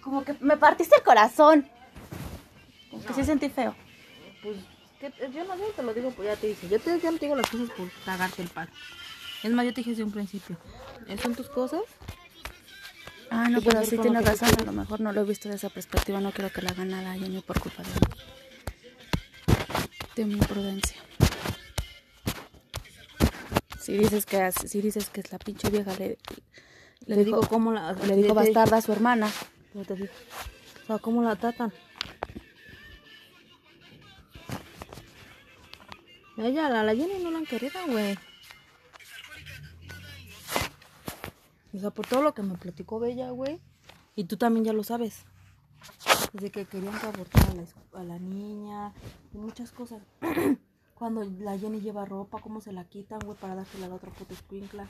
como que me partiste el corazón. Como que sí sentí feo. Pues, ¿qué- yo no sé, te lo digo, pues ya te dije. Yo, te, no te digo las cosas por cagarte el palo. Es más, yo te dije desde un principio. ¿Esas son tus cosas? Ah, no, ¿Qué pero sí con tiene lo que razón. A lo mejor no lo he visto de esa perspectiva. No quiero que le hagan nada a Jenny por culpa de mí. De mi imprudencia. Si dices que, si dices que es la pinche vieja, le, le dijo, cómo la... le dijo bastarda a su hermana. Ya te digo. ¿cómo la tratan? Ella, a la Jenny no la han querido, güey. O sea, por todo lo que me platicó Bella, güey. Y tú también ya lo sabes. Desde que querían que abortara a la, la niña. Muchas cosas. Cuando la Jenny lleva ropa, cómo se la quitan, güey, para dársela a la otra puta escuincla.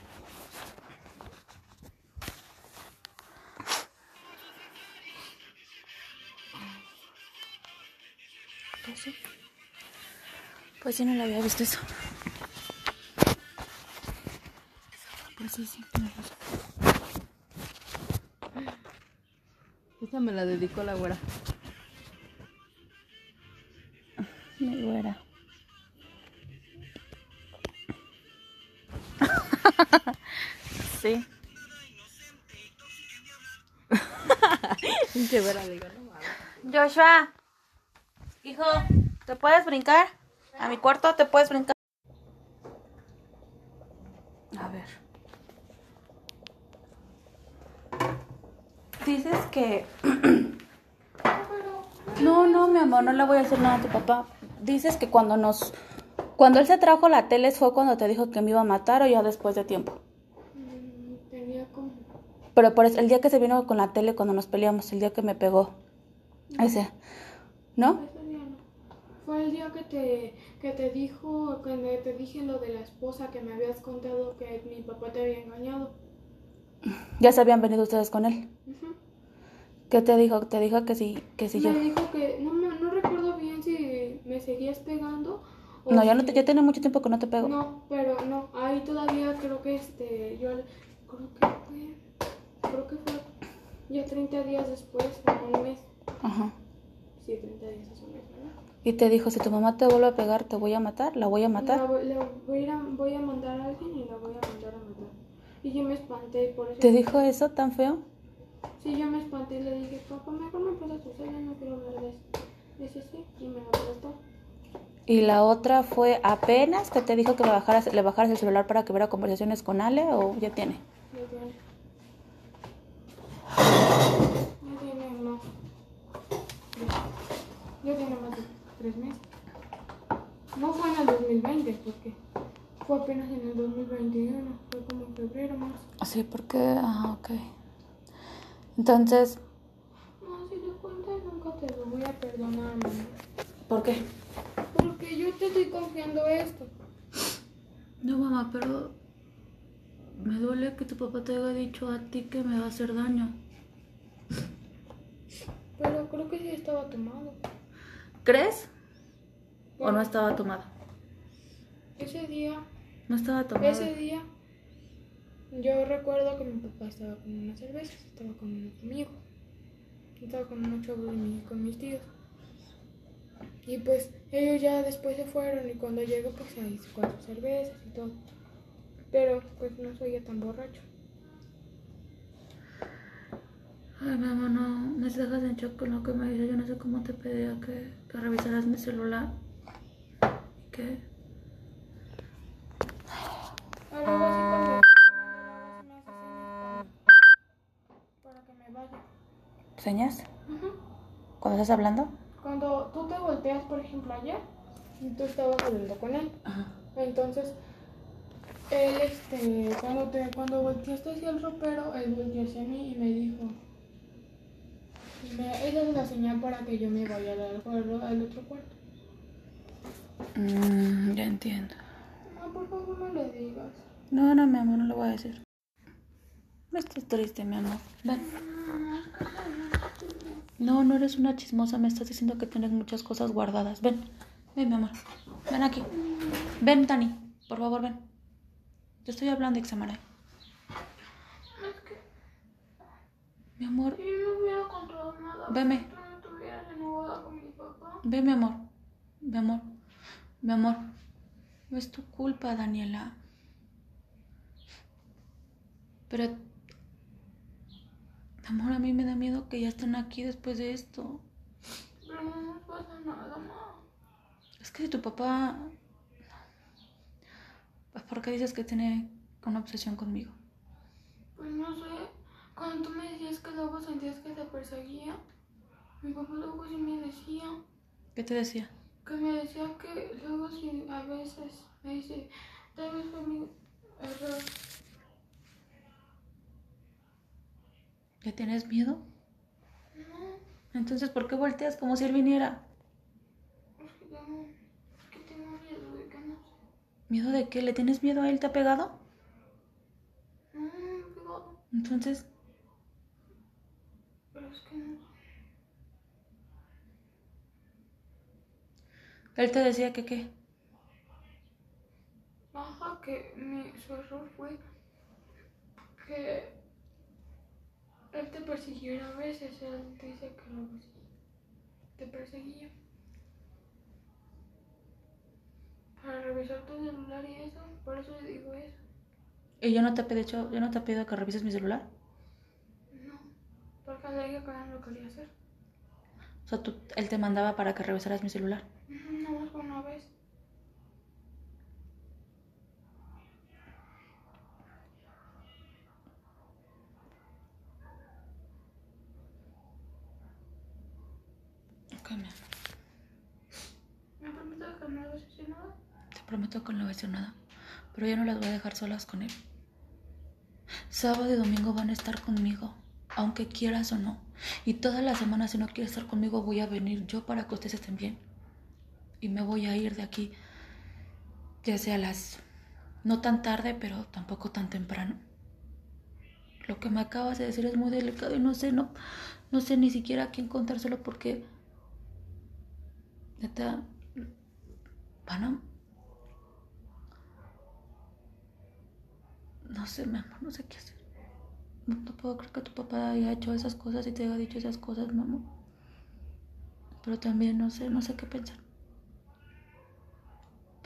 Pues sí. Pues sí, no le había visto eso. Pues sí, sí, tienes razón. Esa me la dedicó la güera. Mi güera. sí. Pinche güera, digo, no mames. Joshua, hijo, ¿te puedes brincar? ¿A mi cuarto te puedes brincar? A ver. Dices que... No, no, mi amor, no le voy a decir nada a tu papá. Dices que cuando nos... Cuando él se trajo la tele fue cuando te dijo que me iba a matar o ya después de tiempo. Mm, Tenía como... Pero por eso, el día que se vino con la tele cuando nos peleamos, el día que me pegó. Ese. ¿No? Fue el día que te, que te dijo, cuando te dije lo de la esposa que me habías contado que mi papá te había engañado. Ya se habían venido ustedes con él. Ujú. ¿Qué te dijo? Te dijo que sí, que sí yo. me dijo que, no, no recuerdo bien si me seguías pegando. o No, ya si- no te, ya tiene mucho tiempo que no te pego. No, pero no, ahí todavía creo que este, yo creo que fue, creo que fue ya 30 días después, un mes. Ajá. Sí, 30 días es un mes, ¿verdad? Y te dijo, si tu mamá te vuelve a pegar, te voy a matar, la voy a La matar. voy, la voy a, voy a mandar a alguien y la voy a mandar a matar. Y yo me espanté por eso... ¿Te dijo eso tan feo? Sí, yo me espanté y le dije, papá, mejor me prestas tu celular, no quiero hablar de. Dice sí, y me lo prestó. Y la otra fue apenas que te dijo que me bajaras, le bajaras el celular para que viera conversaciones con Ale o ya tiene. Ya tiene. Ya tiene más. Ya tiene más tres meses. No fue en el 2020, porque fue apenas en el 2021. Fue como en febrero, marzo. Sí, porque... Ah, ok. Entonces, No, si te cuentas, nunca te lo voy a perdonar, mamá. ¿por qué? Porque yo te estoy confiando esto. No, mamá, pero me duele que tu papá te haya dicho a ti que me va a hacer daño. Pero creo que sí estaba tomado. ¿Crees? ¿O no estaba tomado? Ese día, No estaba tomado. ese día, yo recuerdo que mi papá estaba con unas cervezas, estaba con unos amigos, estaba con de mi- con mis tíos. Y pues ellos ya después se fueron y cuando llego pues ahí cuatro cervezas y todo. Pero pues no soy ya tan borracho. Ay, mamá, no, me dejas en shock con lo que me dices. Yo no sé cómo te pedía que, que revisaras mi celular. ¿Qué? Ahora luego así cuando me hace señas para, para que me vaya. ¿Señas? Ujú. ¿Cuando estás hablando? Cuando tú te volteas, por ejemplo, ayer, y tú estabas hablando con él. Ajá. Entonces, él, este, cuando, te, cuando volteaste hacia el ropero, él volteó hacia mí y me dijo, me- esa es la señal para que yo me vaya al, al- al otro cuarto. Mm, ya entiendo. No, por favor, no le digas. No, no, mi amor, no lo voy a decir. No estés triste, mi amor. Ven. No, no eres una chismosa. Me estás diciendo que tienes muchas cosas guardadas. Ven. Ven, mi amor. Ven aquí. Ven, Tani. Por favor, ven. Te estoy hablando, Ixamara. Mi amor, yo no hubiera contado nada, Veme. no con mi papá. ve mi amor, mi amor, mi amor. No es tu culpa, Daniela. Pero, amor, a mí me da miedo que ya estén aquí después de esto. Pero no nos pasa nada, ma. Es que si tu papá... ¿Por qué dices que tiene una obsesión conmigo? Pues no sé, cuando tú me decías que luego sentías que te perseguía, mi papá luego sí me decía, ¿Qué te decía? que me decía que luego sí a veces me dice, tal vez fue mi error. ¿Le tienes miedo? No, Entonces, ¿por qué volteas como si él viniera? es que tengo, es que tengo miedo de que no sé. ¿Miedo de qué? ¿Le tienes miedo a él? ¿Te ha pegado? No, no me he pegado, Entonces, pero es que no sé. Él te decía que qué. Ajá, que mi, su error fue que él te persiguiera a veces, él dice que sí te perseguía. Para revisar tu celular y eso, por eso le digo eso. ¿Y yo no te he pedido, yo no te he pedido que revises mi celular? No, porque le dije que no lo quería hacer. O sea, tú, él te mandaba para que revisaras mi celular. Vez. Ok, mi amor. ¿Me prometes que no a decir nada? Te prometo que no le voy a decir nada. Pero yo no las voy a dejar solas con él. Sábado y domingo van a estar conmigo, aunque quieras o no. Y toda la semana, si no quieres estar conmigo, voy a venir yo para que ustedes estén bien. Y me voy a ir de aquí, ya sea las... No tan tarde, pero tampoco tan temprano. Lo que me acabas de decir es muy delicado y no sé, no, no sé ni siquiera a quién contárselo porque... Neta, van No sé, mi amor, no sé qué hacer. No, no puedo creer que tu papá haya hecho esas cosas y te haya dicho esas cosas, mi amor. Pero también no sé, no sé qué pensar.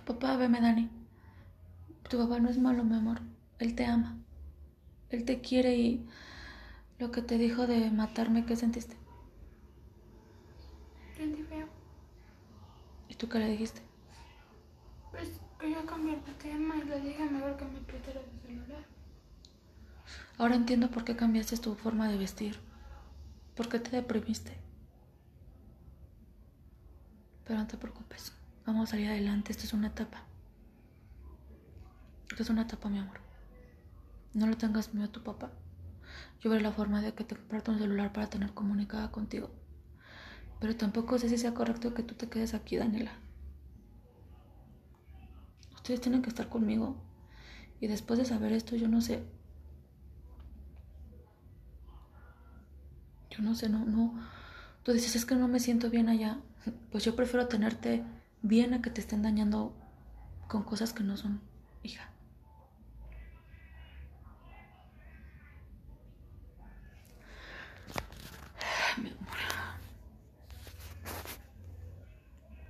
Papá, veme, Dani. Tu papá no es malo, mi amor. Él te ama. Él te quiere y lo que te dijo de matarme, ¿qué sentiste? Sentí feo. ¿Y tú qué le dijiste? Pues quería cambiar de tema y le dije mejor que me prestara su celular. Ahora entiendo por qué cambiaste tu forma de vestir. ¿Por qué te deprimiste? Pero no te preocupes. Vamos a salir adelante. Esto es una etapa. Esto es una etapa, mi amor. No le tengas miedo a tu papá. Yo veré la forma de que te comparta un celular para tener comunicada contigo. Pero tampoco sé si sea correcto que tú te quedes aquí, Daniela. Ustedes tienen que estar conmigo. Y después de saber esto, yo no sé. Yo no sé, no, no. Tú dices, es que no me siento bien allá. Pues yo prefiero tenerte bien a que te estén dañando con cosas que no son, hija.